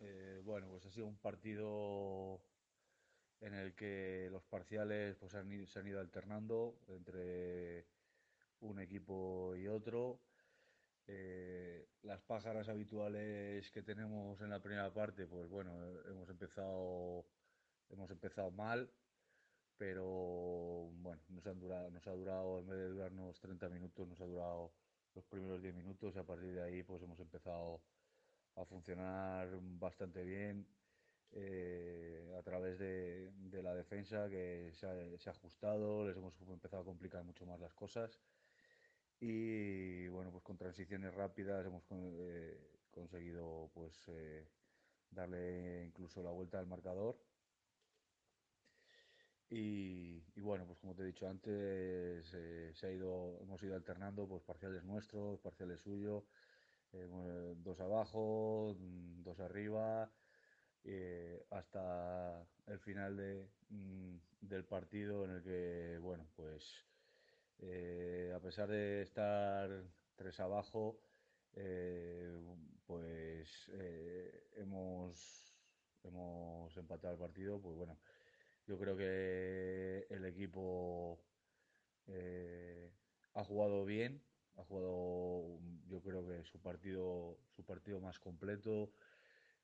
eh, bueno, pues ha sido un partido en el que los parciales pues han, se han ido alternando entre un equipo y otro. Eh, las pájaras habituales que tenemos en la primera parte, pues bueno, hemos empezado hemos empezado mal, pero bueno, nos, han durado, nos ha durado, en vez de durarnos 30 minutos, nos ha durado los primeros 10 minutos y a partir de ahí pues hemos empezado a funcionar bastante bien eh, a través de, la defensa que se ha, ajustado, les hemos empezado a complicar mucho más las cosas. Y bueno pues con transiciones rápidas hemos eh, conseguido pues eh, darle incluso la vuelta al marcador. Y, bueno, pues como te he dicho antes, eh, hemos ido alternando pues parciales nuestros, parciales suyos, eh, dos abajo, mm, dos arriba, eh, hasta el final mm, del partido en el que, bueno, pues a pesar de estar tres abajo, pues hemos, hemos empatado el partido, pues bueno, yo creo que el equipo eh, ha jugado bien, ha jugado yo creo que su partido, su partido más completo,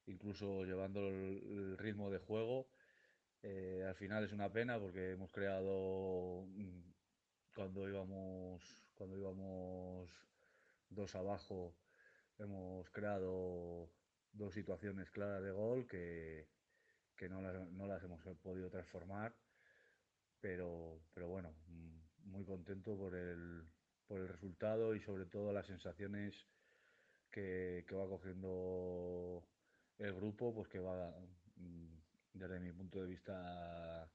incluso llevando el, ritmo de juego. Eh, al final es una pena porque hemos creado mm, cuando íbamos cuando íbamos dos abajo hemos creado dos situaciones claras de gol que, no las, hemos podido transformar, pero, pero bueno, muy contento por el, por el resultado y sobre todo las sensaciones que, que va cogiendo el grupo, pues que va, mm, desde mi punto de vista,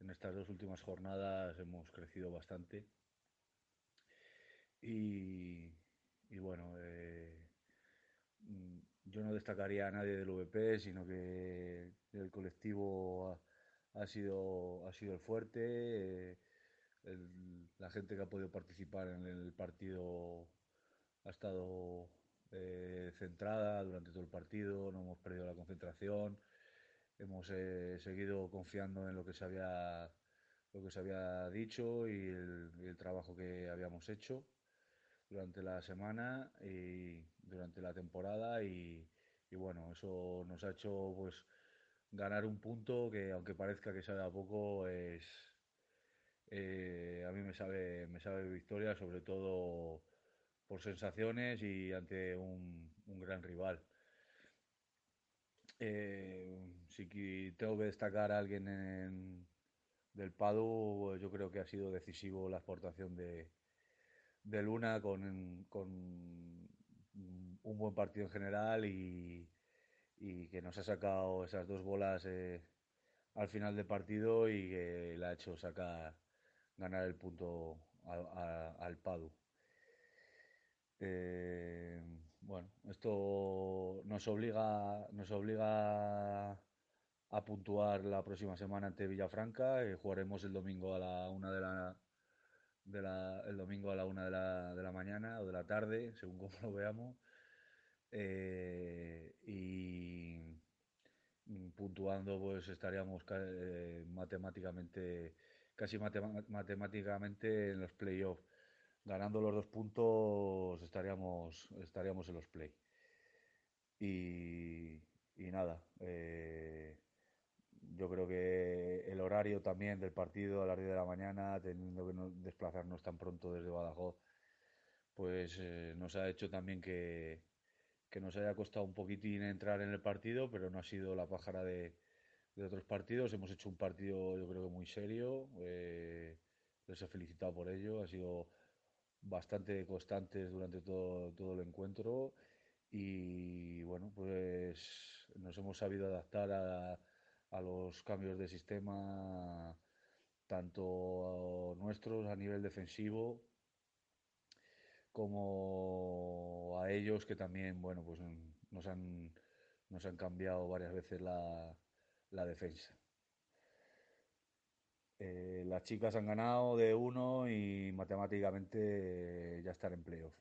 en estas dos últimas jornadas hemos crecido bastante. Y, y bueno, eh, yo no destacaría a nadie del VP, sino que el colectivo ha, sido, ha sido el fuerte. Eh, la gente que ha podido participar en el partido ha estado eh, centrada durante todo el partido, no hemos perdido la concentración, hemos eh, seguido confiando en lo que se había, lo que se había dicho y el trabajo que habíamos hecho durante la semana y durante la temporada y, bueno, eso nos ha hecho pues ganar un punto que aunque parezca que sabe a poco es eh, a mí me sabe me sabe victoria sobre todo por sensaciones y ante un, gran rival. Eh, si tengo que destacar a alguien en, del Padu, yo creo que ha sido decisivo la exportación de, de Luna con, con un buen partido en general y, que nos ha sacado esas dos bolas eh, al final del partido y que le ha hecho sacar ganar el punto al Padu. Eh, bueno, esto nos obliga, nos obliga a puntuar la próxima semana ante Villafranca. y jugaremos el domingo a la una de la, el domingo a la una de la, de la mañana o de la tarde, según como lo veamos. Eh, y puntuando, pues estaríamos eh, matemáticamente, casi matemáticamente en los playoffs. Ganando los dos puntos estaríamos, estaríamos en los play. Y, y nada, eh, yo creo que el horario también del partido a las 10 de la mañana, teniendo que no desplazarnos tan pronto desde Badajoz, pues eh, nos ha hecho también que, que, nos haya costado un poquitín entrar en el partido, pero no ha sido la pájara de, de otros partidos. Hemos hecho un partido yo creo que muy serio, eh, les he felicitado por ello, ha sido bastante constantes durante todo, todo el encuentro y bueno, pues nos hemos sabido adaptar a, a los cambios de sistema, tanto nuestros a nivel defensivo como a ellos que también, bueno, pues nos han, nos han cambiado varias veces la, la defensa. Eh, las chicas han ganado de uno y matemáticamente ya están en playoff.